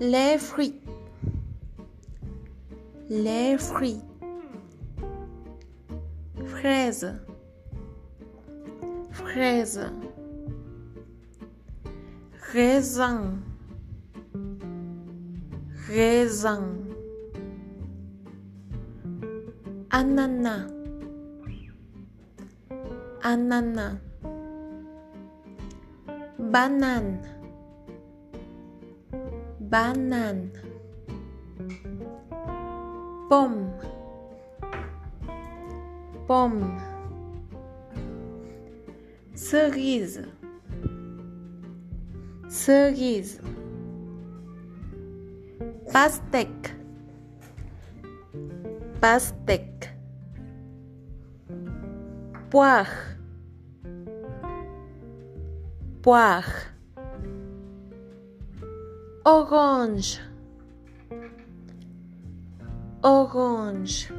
les fruits, les fruits, fraise, fraise, raisin, raisin, ananas, ananas, banane, banane, pomme, pomme, cerise, cerise, pastèque, pastèque, poire, poire, orange, orange,